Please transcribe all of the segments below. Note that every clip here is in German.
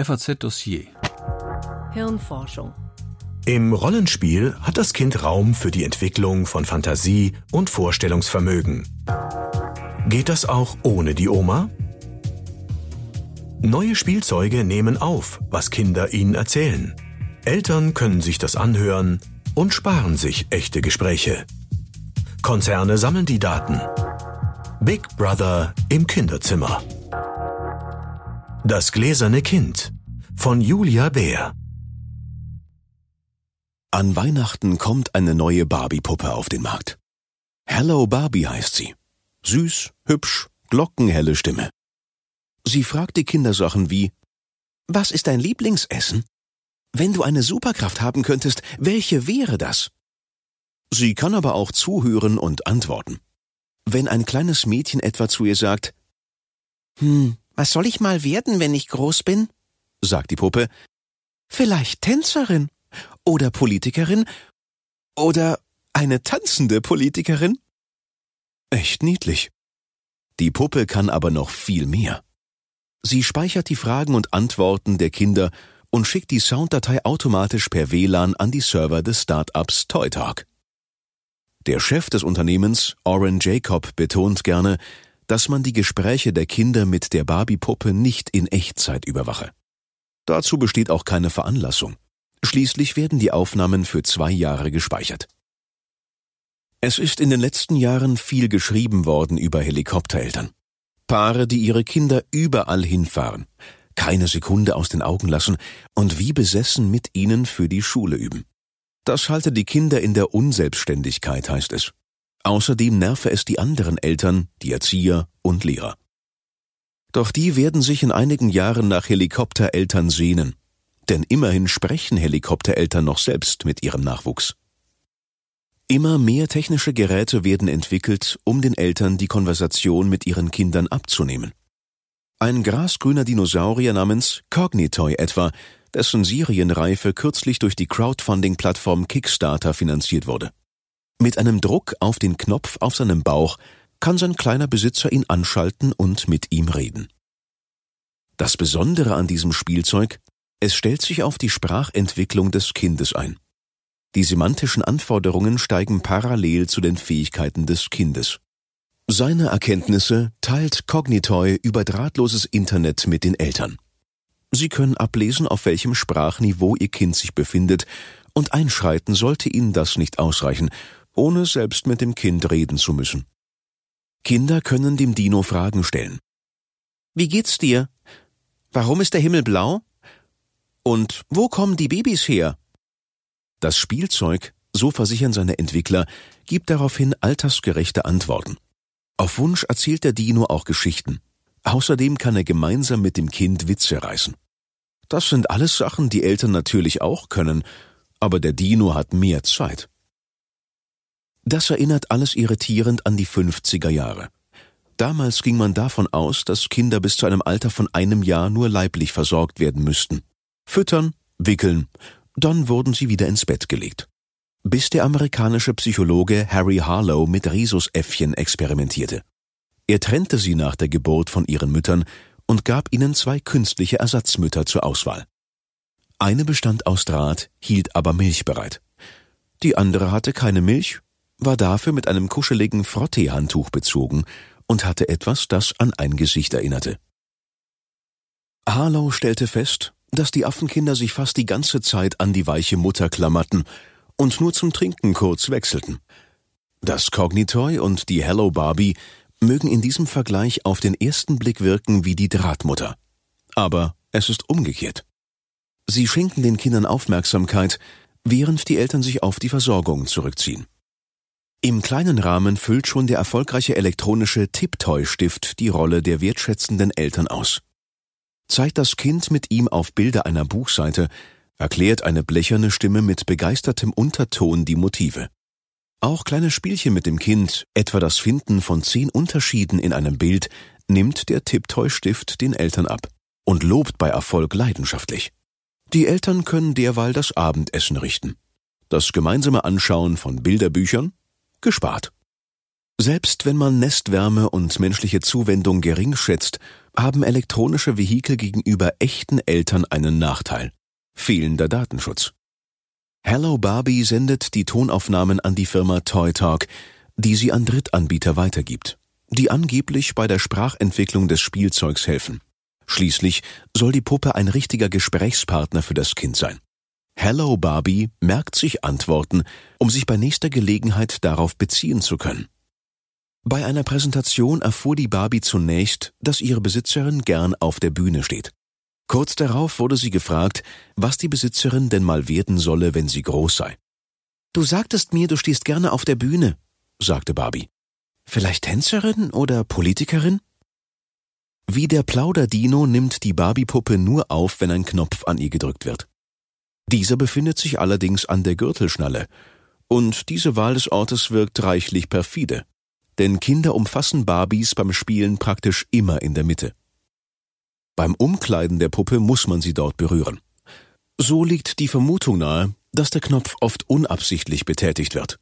FAZ Dossier. Hirnforschung. Im Rollenspiel hat das Kind Raum für die Entwicklung von Fantasie und Vorstellungsvermögen. Geht das auch ohne die Oma? Neue Spielzeuge nehmen auf, was Kinder ihnen erzählen. Eltern können sich das anhören und sparen sich echte Gespräche. Konzerne sammeln die Daten. Big Brother im Kinderzimmer. Das gläserne Kind von Julia Bär. An Weihnachten kommt eine neue Barbie-Puppe auf den Markt. Hello Barbie heißt sie. Süß, hübsch, glockenhelle Stimme. Sie fragt die Kindersachen wie Was ist dein Lieblingsessen? Wenn du eine Superkraft haben könntest, welche wäre das? Sie kann aber auch zuhören und antworten. Wenn ein kleines Mädchen etwa zu ihr sagt Hm, was soll ich mal werden, wenn ich groß bin? sagt die Puppe. Vielleicht Tänzerin oder Politikerin oder eine tanzende Politikerin? Echt niedlich. Die Puppe kann aber noch viel mehr. Sie speichert die Fragen und Antworten der Kinder und schickt die Sounddatei automatisch per WLAN an die Server des Startups ToyTalk. Der Chef des Unternehmens, Oren Jacob, betont gerne, dass man die Gespräche der Kinder mit der Barbie-Puppe nicht in Echtzeit überwache. Dazu besteht auch keine Veranlassung. Schließlich werden die Aufnahmen für zwei Jahre gespeichert. Es ist in den letzten Jahren viel geschrieben worden über Helikoptereltern. Paare, die ihre Kinder überall hinfahren, keine Sekunde aus den Augen lassen und wie besessen mit ihnen für die Schule üben. Das halte die Kinder in der Unselbstständigkeit, heißt es. Außerdem nerve es die anderen Eltern, die Erzieher und Lehrer. Doch die werden sich in einigen Jahren nach Helikoptereltern sehnen denn immerhin sprechen Helikoptereltern noch selbst mit ihrem Nachwuchs. Immer mehr technische Geräte werden entwickelt, um den Eltern die Konversation mit ihren Kindern abzunehmen. Ein grasgrüner Dinosaurier namens Cognitoy etwa, dessen Serienreife kürzlich durch die Crowdfunding-Plattform Kickstarter finanziert wurde. Mit einem Druck auf den Knopf auf seinem Bauch kann sein kleiner Besitzer ihn anschalten und mit ihm reden. Das Besondere an diesem Spielzeug, es stellt sich auf die Sprachentwicklung des Kindes ein. Die semantischen Anforderungen steigen parallel zu den Fähigkeiten des Kindes. Seine Erkenntnisse teilt Cognitoy über drahtloses Internet mit den Eltern. Sie können ablesen, auf welchem Sprachniveau ihr Kind sich befindet, und einschreiten sollte ihnen das nicht ausreichen, ohne selbst mit dem Kind reden zu müssen. Kinder können dem Dino Fragen stellen. Wie geht's dir? Warum ist der Himmel blau? Und wo kommen die Babys her? Das Spielzeug, so versichern seine Entwickler, gibt daraufhin altersgerechte Antworten. Auf Wunsch erzählt der Dino auch Geschichten. Außerdem kann er gemeinsam mit dem Kind Witze reißen. Das sind alles Sachen, die Eltern natürlich auch können, aber der Dino hat mehr Zeit. Das erinnert alles irritierend an die 50er Jahre. Damals ging man davon aus, dass Kinder bis zu einem Alter von einem Jahr nur leiblich versorgt werden müssten. Füttern, wickeln, dann wurden sie wieder ins Bett gelegt. Bis der amerikanische Psychologe Harry Harlow mit Rhesusäffchen experimentierte. Er trennte sie nach der Geburt von ihren Müttern und gab ihnen zwei künstliche Ersatzmütter zur Auswahl. Eine bestand aus Draht, hielt aber Milch bereit. Die andere hatte keine Milch, war dafür mit einem kuscheligen Frotteehandtuch bezogen und hatte etwas, das an ein Gesicht erinnerte. Harlow stellte fest, dass die Affenkinder sich fast die ganze Zeit an die weiche Mutter klammerten und nur zum Trinken kurz wechselten. Das Cognitoy und die Hello Barbie mögen in diesem Vergleich auf den ersten Blick wirken wie die Drahtmutter. Aber es ist umgekehrt. Sie schenken den Kindern Aufmerksamkeit, während die Eltern sich auf die Versorgung zurückziehen. Im kleinen Rahmen füllt schon der erfolgreiche elektronische Tiptoy-Stift die Rolle der wertschätzenden Eltern aus zeigt das Kind mit ihm auf Bilder einer Buchseite, erklärt eine blecherne Stimme mit begeistertem Unterton die Motive. Auch kleine Spielchen mit dem Kind, etwa das Finden von zehn Unterschieden in einem Bild, nimmt der Tipptoy-Stift den Eltern ab und lobt bei Erfolg leidenschaftlich. Die Eltern können derweil das Abendessen richten. Das gemeinsame Anschauen von Bilderbüchern gespart. Selbst wenn man Nestwärme und menschliche Zuwendung gering schätzt, haben elektronische Vehikel gegenüber echten Eltern einen Nachteil. Fehlender Datenschutz. Hello Barbie sendet die Tonaufnahmen an die Firma Toy Talk, die sie an Drittanbieter weitergibt, die angeblich bei der Sprachentwicklung des Spielzeugs helfen. Schließlich soll die Puppe ein richtiger Gesprächspartner für das Kind sein. Hello Barbie merkt sich Antworten, um sich bei nächster Gelegenheit darauf beziehen zu können. Bei einer Präsentation erfuhr die Barbie zunächst, dass ihre Besitzerin gern auf der Bühne steht. Kurz darauf wurde sie gefragt, was die Besitzerin denn mal werden solle, wenn sie groß sei. Du sagtest mir, du stehst gerne auf der Bühne, sagte Barbie. Vielleicht Tänzerin oder Politikerin? Wie der Plauderdino nimmt die Barbie-Puppe nur auf, wenn ein Knopf an ihr gedrückt wird. Dieser befindet sich allerdings an der Gürtelschnalle, und diese Wahl des Ortes wirkt reichlich perfide denn Kinder umfassen Barbies beim Spielen praktisch immer in der Mitte. Beim Umkleiden der Puppe muss man sie dort berühren. So liegt die Vermutung nahe, dass der Knopf oft unabsichtlich betätigt wird.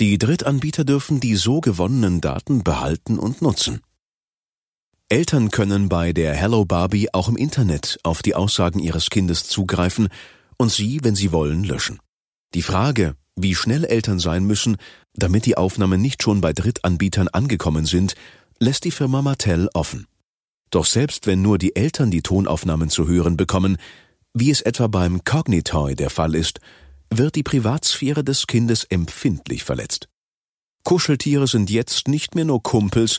Die Drittanbieter dürfen die so gewonnenen Daten behalten und nutzen. Eltern können bei der Hello Barbie auch im Internet auf die Aussagen ihres Kindes zugreifen und sie, wenn sie wollen, löschen. Die Frage, wie schnell Eltern sein müssen, damit die Aufnahmen nicht schon bei Drittanbietern angekommen sind, lässt die Firma Mattel offen. Doch selbst wenn nur die Eltern die Tonaufnahmen zu hören bekommen, wie es etwa beim Cognitoy der Fall ist, wird die Privatsphäre des Kindes empfindlich verletzt. Kuscheltiere sind jetzt nicht mehr nur Kumpels,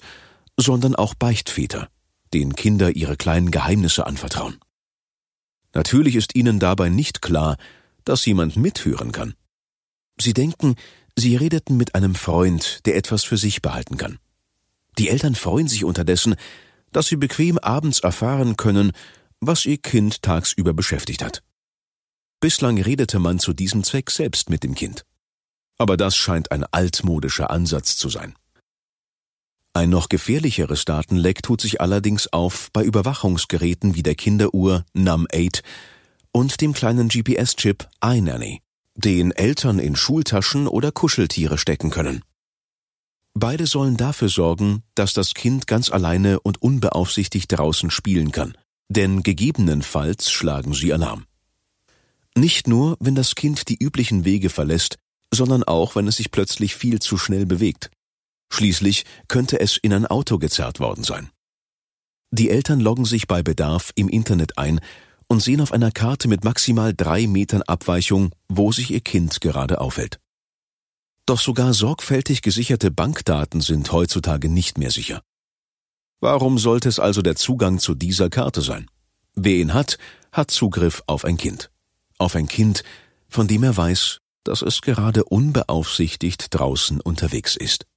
sondern auch Beichtväter, denen Kinder ihre kleinen Geheimnisse anvertrauen. Natürlich ist ihnen dabei nicht klar, dass jemand mithören kann. Sie denken, sie redeten mit einem Freund, der etwas für sich behalten kann. Die Eltern freuen sich unterdessen, dass sie bequem abends erfahren können, was ihr Kind tagsüber beschäftigt hat. Bislang redete man zu diesem Zweck selbst mit dem Kind. Aber das scheint ein altmodischer Ansatz zu sein. Ein noch gefährlicheres Datenleck tut sich allerdings auf bei Überwachungsgeräten wie der Kinderuhr Num 8 und dem kleinen GPS-Chip iNanny den Eltern in Schultaschen oder Kuscheltiere stecken können. Beide sollen dafür sorgen, dass das Kind ganz alleine und unbeaufsichtigt draußen spielen kann, denn gegebenenfalls schlagen sie Alarm. Nicht nur, wenn das Kind die üblichen Wege verlässt, sondern auch, wenn es sich plötzlich viel zu schnell bewegt. Schließlich könnte es in ein Auto gezerrt worden sein. Die Eltern loggen sich bei Bedarf im Internet ein und sehen auf einer Karte mit maximal drei Metern Abweichung, wo sich ihr Kind gerade aufhält. Doch sogar sorgfältig gesicherte Bankdaten sind heutzutage nicht mehr sicher. Warum sollte es also der Zugang zu dieser Karte sein? Wer ihn hat, hat Zugriff auf ein Kind. Auf ein Kind, von dem er weiß, dass es gerade unbeaufsichtigt draußen unterwegs ist.